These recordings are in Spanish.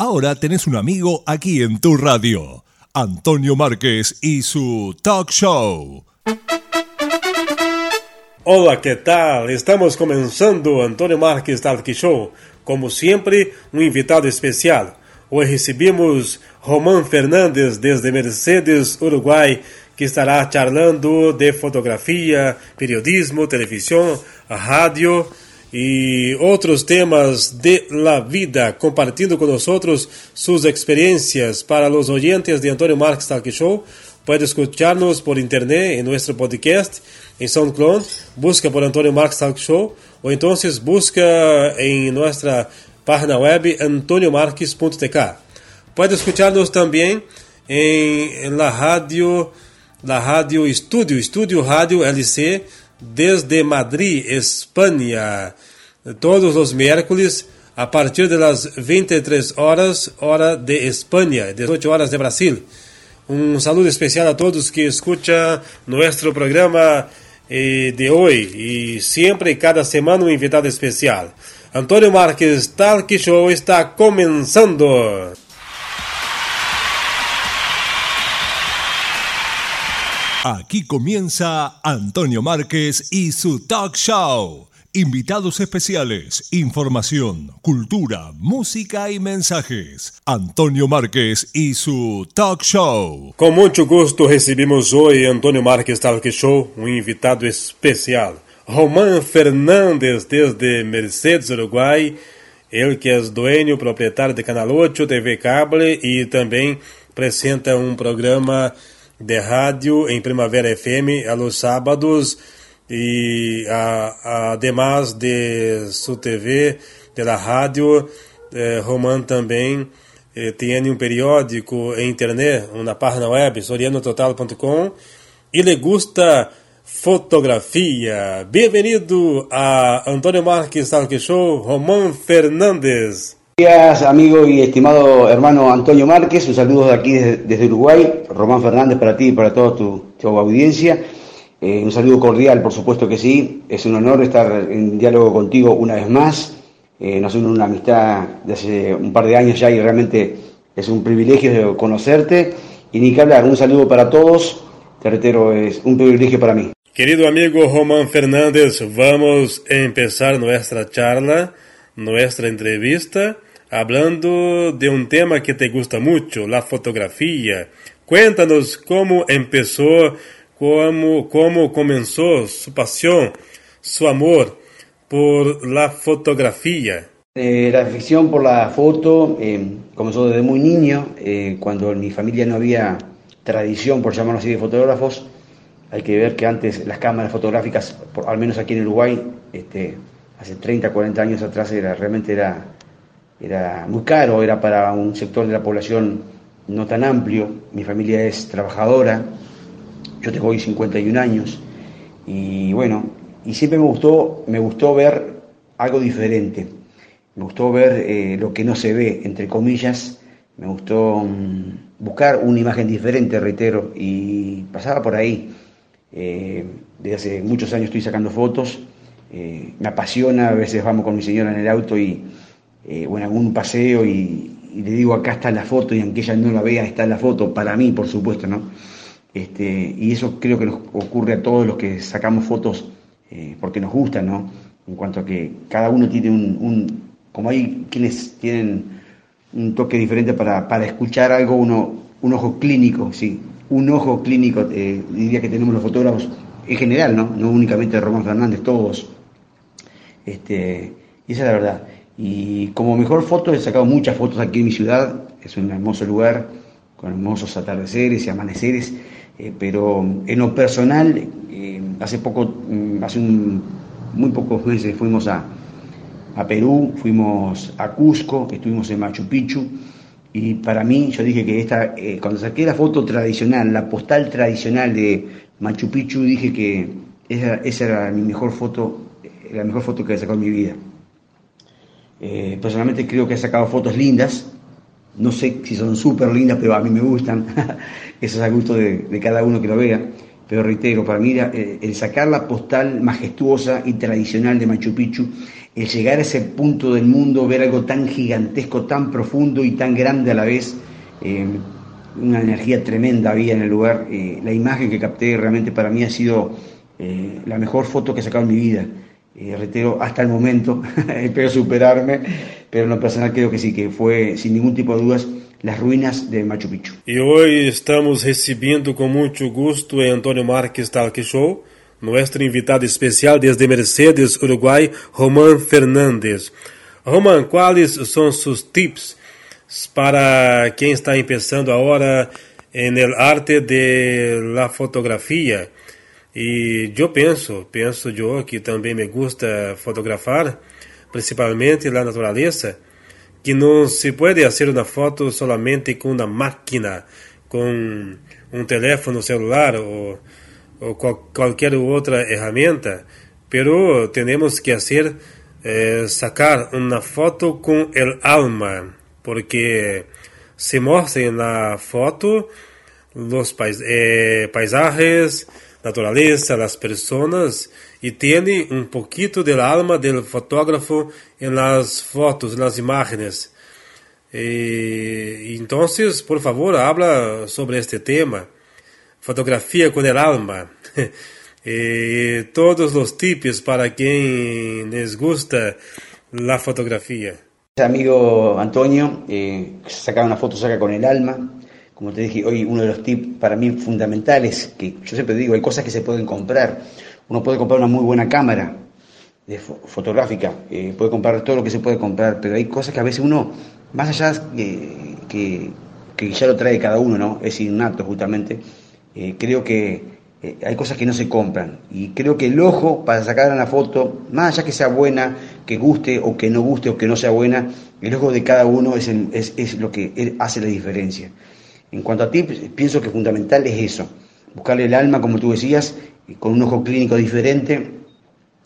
Ahora tenés un amigo aquí en tu radio, Antonio Márquez y su talk show. Hola, ¿qué tal? Estamos comenzando Antonio Márquez Talk Show. Como siempre, un invitado especial. Hoy recibimos Román Fernández desde Mercedes, Uruguay, que estará charlando de fotografía, periodismo, televisión, radio y otros temas de la vida, compartiendo con nosotros sus experiencias. Para los oyentes de Antonio Marques Talk Show, puede escucharnos por internet en nuestro podcast en SoundCloud, busca por Antonio Marques Talk Show o entonces busca en nuestra página web antoniomarques.tk. Puede escucharnos también en la radio, la radio Estudio, Estudio Radio LC desde Madrid, España, todos los miércoles a partir de las 23 horas, hora de España, 18 horas de Brasil. Un saludo especial a todos que escuchan nuestro programa eh, de hoy y siempre cada semana un invitado especial. Antonio Márquez Talk Show está comenzando. Aquí comienza Antonio Márquez y su talk show. Invitados especiales, información, cultura, música y mensajes. Antonio Márquez y su talk show. Con mucho gusto recibimos hoy Antonio Márquez Talk Show, un invitado especial. Román Fernández desde Mercedes, Uruguay. Ele que é dueño, proprietário de Canal 8, TV Cable e também apresenta um programa de rádio em Primavera FM a los sábados e a, además de sua TV, de la rádio, eh, Roman também eh, tem um periódico em internet, na página web, sorianototal.com e le gusta fotografia. Bem-vindo a Antônio Marques Talk Show, Román Fernández. Días, amigo y estimado hermano Antonio Márquez. Un saludo de aquí desde, Uruguay. Román Fernández para ti y para toda tu, audiencia. Eh, un saludo cordial, por supuesto que sí. Es un honor estar en diálogo contigo una vez más. Eh, nos une una amistad de hace un par de años ya y realmente es un privilegio conocerte. Y ni que hablar, un saludo para todos. Te es un privilegio para mí. Querido amigo Román Fernández, vamos a empezar nuestra charla, nuestra entrevista hablando de un tema que te gusta mucho, la fotografía. Cuéntanos cómo empezó, cómo, cómo comenzó su pasión, su amor por la fotografía. Eh, la afición por la foto eh, comenzó desde muy niño, eh, cuando en mi familia no había tradición, por llamarlo así, de fotógrafos. Hay que ver que antes las cámaras fotográficas, por, al menos aquí en Uruguay, este, hace 30, 40 años atrás, era, realmente era era muy caro, era para un sector de la población no tan amplio. Mi familia es trabajadora, yo tengo hoy 51 años y bueno, y siempre me gustó, me gustó ver algo diferente. Me gustó ver eh, lo que no se ve, entre comillas. Me gustó mm, buscar una imagen diferente, reitero, y pasaba por ahí. Eh, desde hace muchos años estoy sacando fotos. Eh, me apasiona, a veces vamos con mi señora en el auto y eh, o en algún paseo y, le digo acá está la foto y aunque ella no la vea está la foto, para mí por supuesto, ¿no? Este, y eso creo que nos ocurre a todos los que sacamos fotos eh, porque nos gusta, ¿no? En cuanto a que cada uno tiene un, como hay quienes tienen un toque diferente para, para escuchar algo, uno, un ojo clínico, sí, un ojo clínico, eh, diría que tenemos los fotógrafos en general, ¿no? No únicamente Román Fernández, todos. Este, y esa es la verdad. Y como mejor foto he sacado muchas fotos aquí en mi ciudad, es un hermoso lugar con hermosos atardeceres y amaneceres, eh, pero en lo personal, eh, hace poco, mm, hace muy pocos meses fuimos a, Perú, fuimos a Cusco, estuvimos en Machu Picchu, y para mí yo dije que esta, eh, cuando saqué la foto tradicional, la postal tradicional de Machu Picchu, dije que esa, esa era mi mejor foto, la mejor foto que he sacado en mi vida. Eh, personalmente creo que he sacado fotos lindas. No sé si son súper lindas, pero a mí me gustan. Eso es a gusto de, cada uno que lo vea. pero reitero, para mí eh, el sacar la postal majestuosa y tradicional de Machu Picchu, el llegar a ese punto del mundo, ver algo tan gigantesco, tan profundo y tan grande a la vez, eh, una energía tremenda había en el lugar. Eh, la imagen que capté realmente para mí ha sido la mejor foto que he sacado en mi vida. Reitero, hasta el momento, espero superarme, pero en lo personal creo que sí, que fue sin ningún tipo de dudas las ruínas de Machu Picchu. Y hoy estamos recibiendo con mucho gusto a Antonio Márquez Talk Show, nuestro invitado especial desde Mercedes, Uruguay, Román Fernández. Román, ¿cuáles son sus tips para quien está empezando ahora en el arte de la fotografía? Y yo pienso, pienso yo que también me gusta fotografar, principalmente la naturaleza que no se puede hacer una foto solamente con una máquina, con un teléfono celular o, cualquier otra herramienta, pero tenemos que hacer, eh, sacar una foto con el alma, porque se muestra en la foto los eh, paisajes, naturaleza, las personas y tiene un poquito del alma del fotógrafo en las fotos, en las imágenes. Eh, entonces, por favor, habla sobre este tema. Fotografía con el alma. eh, todos los tips para quien les gusta la fotografía. Amigo Antonio, eh, sacar una foto saca con el alma. Como te dije, hoy uno de los tips para mí fundamentales, que yo siempre digo, hay cosas que se pueden comprar uno puede comprar una muy buena cámara fotográfica, eh, puede comprar todo lo que se puede comprar, pero hay cosas que a veces uno, más allá que, que, ya lo trae cada uno, ¿no? Es innato justamente, eh, creo que eh, hay cosas que no se compran. Y creo que el ojo para sacar una foto, más allá que sea buena, que guste o que no guste o que no sea buena, el ojo de cada uno es, es, es lo que hace la diferencia. En cuanto a ti, pienso que fundamental es eso, buscarle el alma, como tú decías, con un ojo clínico diferente,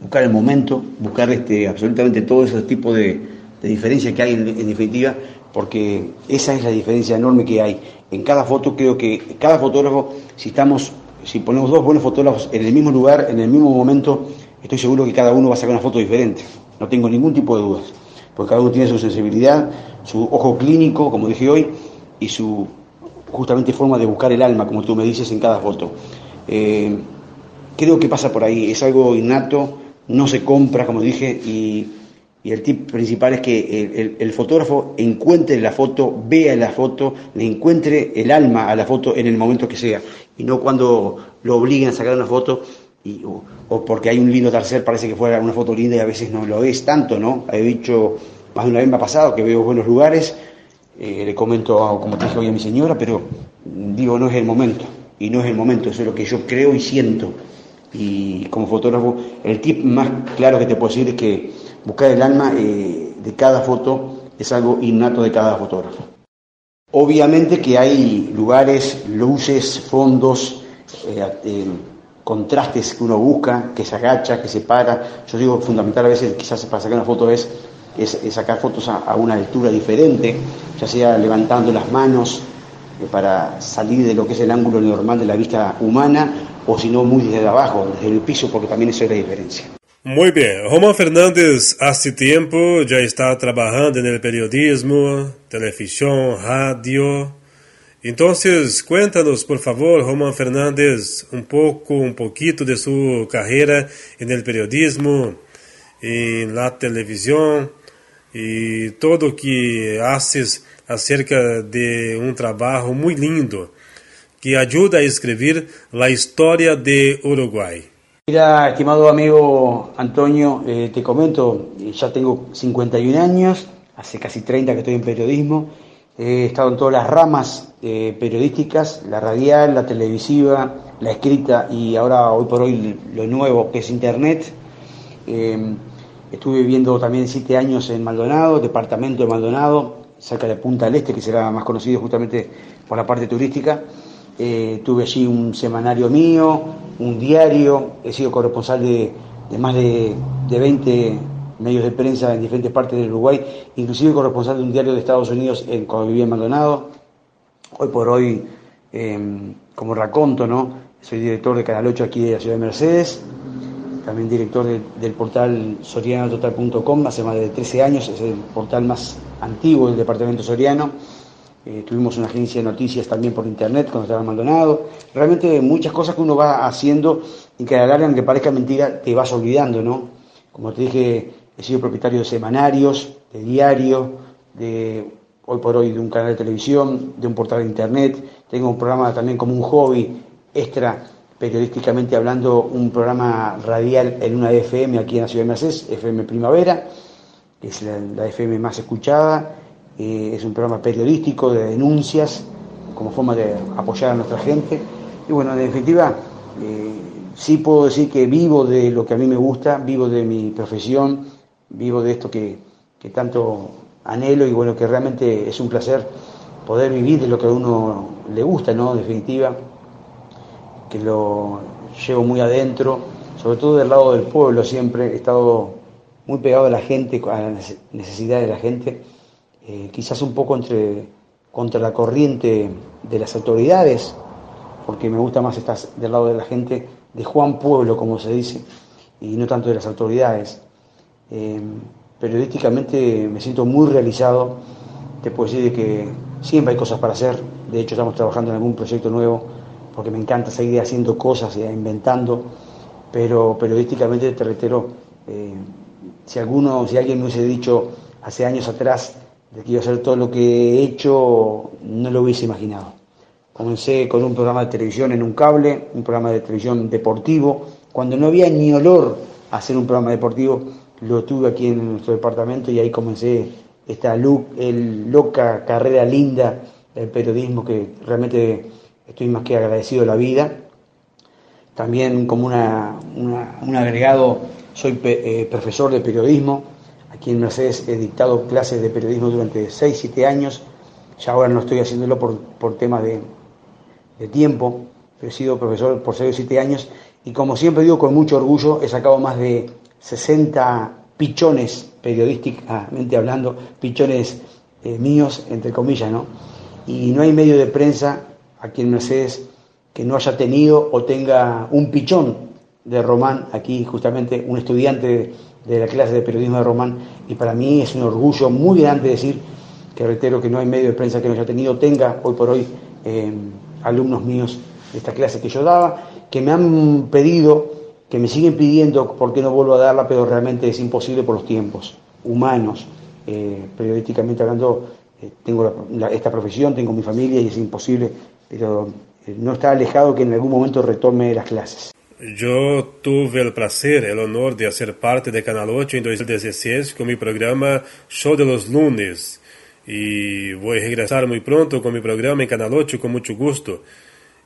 buscar el momento, buscar este, absolutamente todo ese tipo de, de diferencia que hay en, definitiva, porque esa es la diferencia enorme que hay. En cada foto creo que cada fotógrafo, si estamos, si ponemos dos buenos fotógrafos en el mismo lugar, en el mismo momento, estoy seguro que cada uno va a sacar una foto diferente. No tengo ningún tipo de dudas, porque cada uno tiene su sensibilidad, su ojo clínico, como dije hoy, y su justamente forma de buscar el alma, como tú me dices en cada foto. Eh, creo que pasa por ahí, es algo innato, no se compra, como dije, y, el tip principal es que el, fotógrafo encuentre la foto, vea la foto, le encuentre el alma a la foto en el momento que sea, y no cuando lo obliguen a sacar una foto y, o, porque hay un lindo tercer, parece que fuera una foto linda y a veces no lo es tanto, ¿no? He dicho, más de una vez me ha pasado que veo buenos lugares, eh, le comento, como te dije hoy a mi señora, pero digo, no es el momento, y no es el momento, eso es lo que yo creo y siento y como fotógrafo, el tip más claro que te puedo decir es que buscar el alma eh, de cada foto es algo innato de cada fotógrafo. Obviamente que hay lugares, luces, fondos, eh, contrastes que uno busca, que se agacha, que se para. Yo digo fundamental a veces quizás para sacar una foto es, es, sacar fotos a, una altura diferente, ya sea levantando las manos para salir de lo que es el ángulo normal de la vista humana o si no muy desde abajo, desde el piso, porque también eso es la diferencia. Muy bien, Román Fernández hace tiempo ya está trabajando en el periodismo, televisión, radio. Entonces, cuéntanos, por favor, Román Fernández, un poco, un poquito de su carrera en el periodismo, en la televisión y todo que haces acerca de un trabajo muy lindo que ayuda a escribir la historia de Uruguay. Mira, estimado amigo Antonio, eh, te comento, ya tengo 51 años, hace casi 30 que estoy en periodismo, he estado en todas las ramas eh, periodísticas, la radial, la televisiva, la escrita y ahora hoy por hoy lo nuevo que es Internet. Eh, estuve viviendo también siete años en Maldonado, departamento de Maldonado, cerca de Punta del Este, que será más conocido justamente por la parte turística. Eh, tuve allí un semanario mío, un diario, he sido corresponsal de, más de, 20 medios de prensa en diferentes partes del Uruguay, inclusive corresponsal de un diario de Estados Unidos en, cuando vivía en Maldonado. Hoy por hoy, em, como raconto, ¿no? soy director de Canal 8 aquí de la ciudad de Mercedes, también director del portal sorianototal.com hace más de 13 años, es el portal más antiguo del departamento soriano. Eh, tuvimos una agencia de noticias también por internet cuando estaba Maldonado. Realmente muchas cosas que uno va haciendo y que a la larga, aunque parezca mentira, te vas olvidando, ¿no? Como te dije, he sido propietario de semanarios, de diario, de hoy por hoy de un canal de televisión, de un portal de internet. Tengo un programa también como un hobby extra periodísticamente hablando, un programa radial en una FM aquí en la ciudad de Mercedes, FM Primavera, que es la, FM más escuchada, eh, es un programa periodístico de denuncias como forma de apoyar a nuestra gente. Y bueno, en definitiva, eh, sí puedo decir que vivo de lo que a mí me gusta, vivo de mi profesión, vivo de esto que, que tanto anhelo y bueno, que realmente es un placer poder vivir de lo que a uno le gusta, ¿no? En definitiva que lo llevo muy adentro, sobre todo del lado del pueblo siempre, he estado muy pegado a la gente, a las necesidades de la gente, eh, quizás un poco contra la corriente de las autoridades, porque me gusta más estar del lado de la gente, de Juan Pueblo, como se dice, y no tanto de las autoridades. Eh, periodísticamente me siento muy realizado, te puedo decir que siempre hay cosas para hacer, de hecho estamos trabajando en algún proyecto nuevo porque me encanta seguir haciendo cosas y inventando, pero periodísticamente te reitero, eh, si alguno, si alguien me hubiese dicho hace años atrás de que iba a hacer todo lo que he hecho, no lo hubiese imaginado. Comencé con un programa de televisión en un cable, un programa de televisión deportivo, cuando no había ni olor a hacer un programa deportivo, lo tuve aquí en nuestro departamento y ahí comencé esta loca carrera linda del periodismo que realmente estoy más que agradecido de la vida. También como una, un agregado, soy eh, profesor de periodismo. Aquí en Mercedes he dictado clases de periodismo durante 6, 7 años. Ya ahora no estoy haciéndolo por, por temas de, tiempo, he sido profesor por 6 o 7 años. Y como siempre digo con mucho orgullo, he sacado más de 60 pichones, periodísticamente hablando, pichones eh, míos, entre comillas, ¿no? Y no hay medio de prensa aquí en Mercedes que no haya tenido o tenga un pichón de Román, aquí justamente un estudiante de la clase de periodismo de Román, y para mí es un orgullo muy grande decir que reitero que no hay medio de prensa que no haya tenido, tenga hoy por hoy eh, alumnos míos de esta clase que yo daba, que me han pedido, que me siguen pidiendo por qué no vuelvo a darla, pero realmente es imposible por los tiempos humanos, eh, periodísticamente hablando, eh, tengo esta profesión, tengo mi familia y es imposible pero eh, no está alejado que en algún momento retome las clases. Yo tuve el placer, el honor de hacer parte de Canal 8 en 2016 con mi programa Show de los Lunes. Y voy a regresar muy pronto con mi programa en Canal 8 con mucho gusto.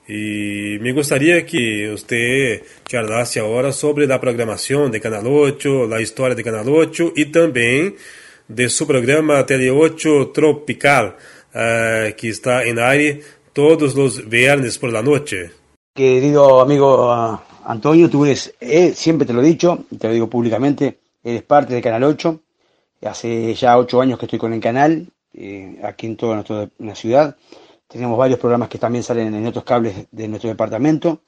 Y me gustaría que usted charlase ahora sobre la programación de Canal 8, la historia de Canal 8 y también de su programa Tele 8 Tropical, uh, que está en aire todos los viernes por la noche. Querido amigo ah, Antonio, tú eres, eh, siempre te lo he dicho, te lo digo públicamente, eres parte de Canal 8. Hace ya ocho años que estoy con el canal, eh, aquí en toda nuestra ciudad. Tenemos varios programas que también salen en otros cables de nuestro departamento.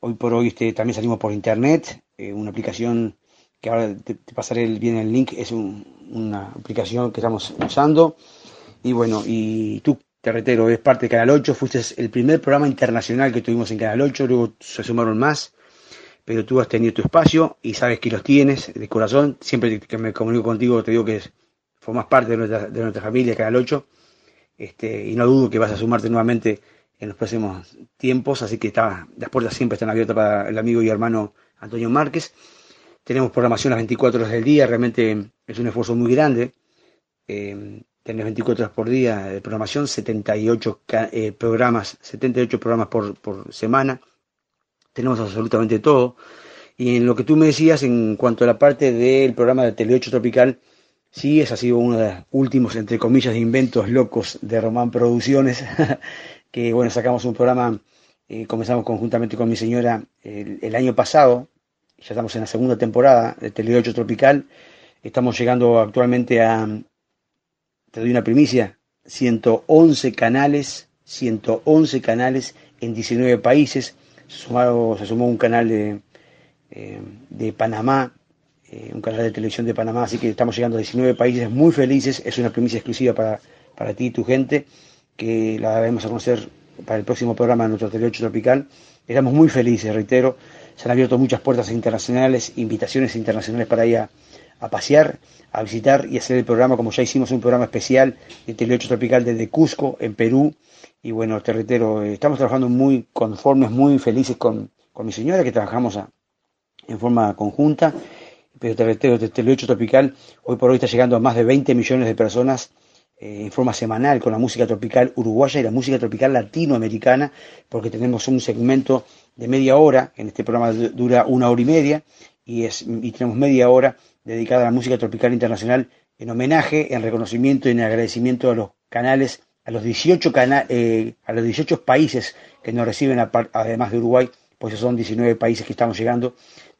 Hoy por hoy este, también salimos por internet, eh, una aplicación que ahora te, pasaré bien el link, es una aplicación que estamos usando. Y bueno, y tú te reitero, es parte de Canal 8, fuiste el primer programa internacional que tuvimos en Canal 8, luego se sumaron más, pero tú has tenido tu espacio y sabes que los tienes de corazón, siempre que me comunico contigo te digo que formas parte de nuestra, de familia, Canal 8, este, y no dudo que vas a sumarte nuevamente en los próximos tiempos, así que las puertas siempre están abiertas para el amigo y hermano Antonio Márquez. Tenemos programación las 24 horas del día, realmente es un esfuerzo muy grande. Eh, tenés 24 horas por día de programación, 78 eh, programas, 78 programas por, por semana, tenemos absolutamente todo. Y en lo que tú me decías en cuanto a la parte del programa de Tele 8 Tropical, sí, ese ha sido uno de los últimos, entre comillas, inventos locos de Román Producciones, que bueno, sacamos un programa, eh, comenzamos conjuntamente con mi señora el, el, año pasado, ya estamos en la segunda temporada de Tele 8 Tropical, estamos llegando actualmente a, te doy una primicia, 111 canales, 111 canales en 19 países, se, sumó un canal de, eh, Panamá, eh, un canal de televisión de Panamá, así que estamos llegando a 19 países muy felices, es una premisa exclusiva para, para ti y tu gente, que la debemos a conocer para el próximo programa de nuestro Teleocho Tropical. Estamos muy felices, reitero, se han abierto muchas puertas internacionales, invitaciones internacionales para ir a, pasear, a visitar y hacer el programa, como ya hicimos un programa especial de Teleocho Tropical desde Cusco, en Perú. Y bueno, te reitero, eh, estamos trabajando muy conformes, muy felices con, con mi señora, que trabajamos en forma conjunta. Pero te reitero, el Teleocho Tropical hoy por hoy está llegando a más de 20 millones de personas eh, en forma semanal con la música tropical uruguaya y la música tropical latinoamericana, porque tenemos un segmento de media hora, en este programa dura una hora y media, y, es, y tenemos media hora dedicada a la música tropical internacional en homenaje, en reconocimiento y en agradecimiento a los canales, a los 18, eh, a los 18 países que nos reciben, además de Uruguay, pues son 19 países que estamos llegando,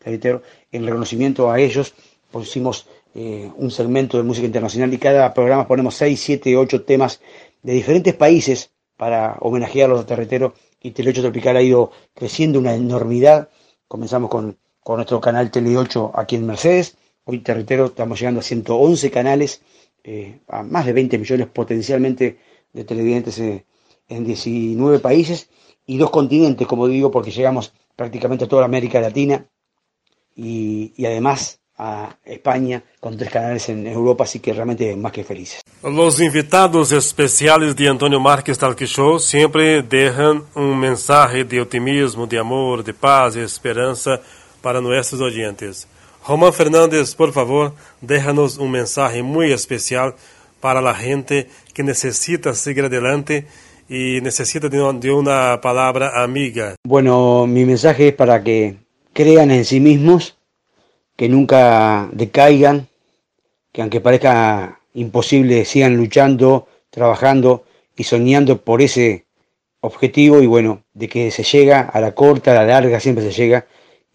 en reconocimiento a ellos, pusimos eh, un segmento de música internacional y cada programa ponemos 6, 7, 8 temas de diferentes países para homenajear a los terreteros y Tele 8 Tropical ha ido creciendo una enormidad. Comenzamos con, nuestro canal Tele 8 aquí en Mercedes. Hoy Terretero estamos llegando a 111 canales, eh, a más de 20 millones potencialmente de televidentes eh, en 19 países y dos continentes, como digo, porque llegamos prácticamente a toda América Latina y, y además a España con tres canales en Europa, así que realmente más que felices. Los invitados especiales de Antonio Márquez Talk Show siempre dejan un mensaje de optimismo, de amor, de paz y esperanza para nuestros oyentes. Román Fernández, por favor, déjanos un mensaje muy especial para la gente que necesita seguir adelante y necesita de una palabra amiga. Bueno, mi mensaje es para que crean en sí mismos que nunca decaigan, que aunque parezca imposible, sigan luchando, trabajando y soñando por ese objetivo y bueno, de que se llega a la corta, a la larga, siempre se llega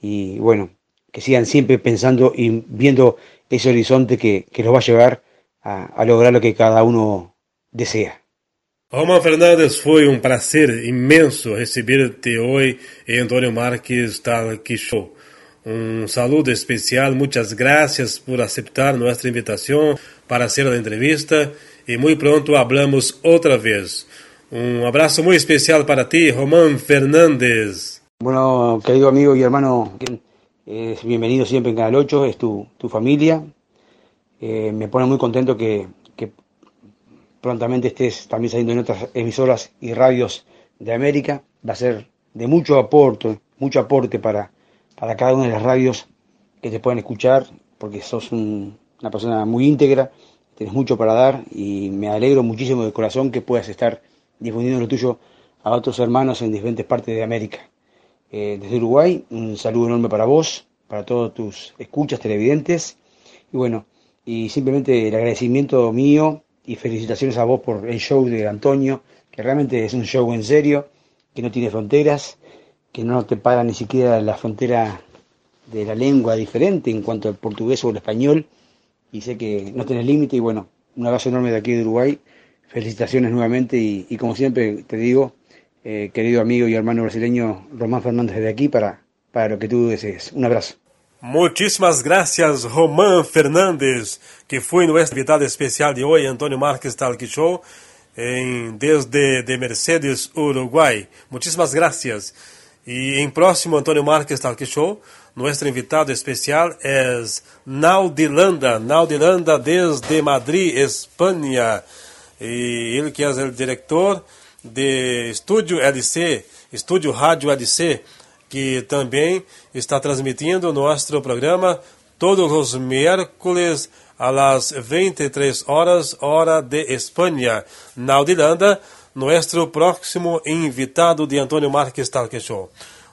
y bueno, que sigan siempre pensando y viendo ese horizonte que, que los va a llevar a, lograr lo que cada uno desea. Román Fernández, fue un placer inmenso recibirte hoy en Antonio Márquez Talk Show. Un saludo especial, muchas gracias por aceptar nuestra invitación para hacer la entrevista y muy pronto hablamos otra vez. Un abrazo muy especial para ti, Román Fernández. Bueno, querido amigo y hermano, bienvenido siempre en Canal 8, es tu, familia. Eh, me pone muy contento que, que prontamente estés también saliendo en otras emisoras y radios de América. Va a ser de mucho aporte, mucho aporte para para cada una de las radios que te puedan escuchar, porque sos una persona muy íntegra, tienes mucho para dar y me alegro muchísimo de corazón que puedas estar difundiendo lo tuyo a otros hermanos en diferentes partes de América. Eh, desde Uruguay, un saludo enorme para vos, para todos tus escuchas televidentes. Y bueno, y simplemente el agradecimiento mío y felicitaciones a vos por el show de Antonio, que realmente es un show en serio, que no tiene fronteras que no te para ni siquiera la frontera de la lengua diferente en cuanto al portugués o el español, y sé que no tenés límite, y bueno, un abrazo enorme de aquí de Uruguay, felicitaciones nuevamente, y, como siempre te digo, eh, querido amigo y hermano brasileño Román Fernández de aquí para, para lo que tú desees. Un abrazo. Muchísimas gracias, Román Fernández, que fue nuestro invitado especial de hoy, Antonio Márquez Talk Show, en, desde de Mercedes, Uruguay. Muchísimas gracias. Y en próximo Antonio Marques Talk Show, nuestro invitado especial es Naudilanda, Naudilanda desde Madrid, España. Y él que es el director de Estúdio LC, Estúdio Rádio LC, que também está transmitindo nuestro programa todos los miércoles las 23 horas, hora de Espanha. Naudilanda nuestro próximo invitado de Antonio Marques Talk Show.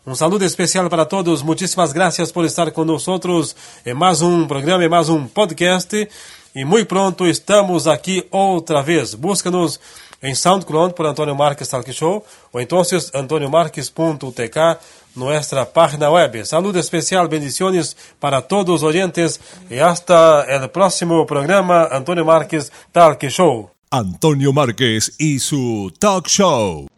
Um saludo especial para todos. Muitíssimas graças por estar nós em mais um programa, em mais um podcast. E muito pronto estamos aqui outra vez. Busca-nos em SoundCloud por Antonio Marques Talk Show ou então antoniomarques.tk, nossa página web. Saludo especial, bendiciones para todos os oyentes e hasta o próximo programa Antonio Marques Talk Show. Antonio Márquez y su talk show.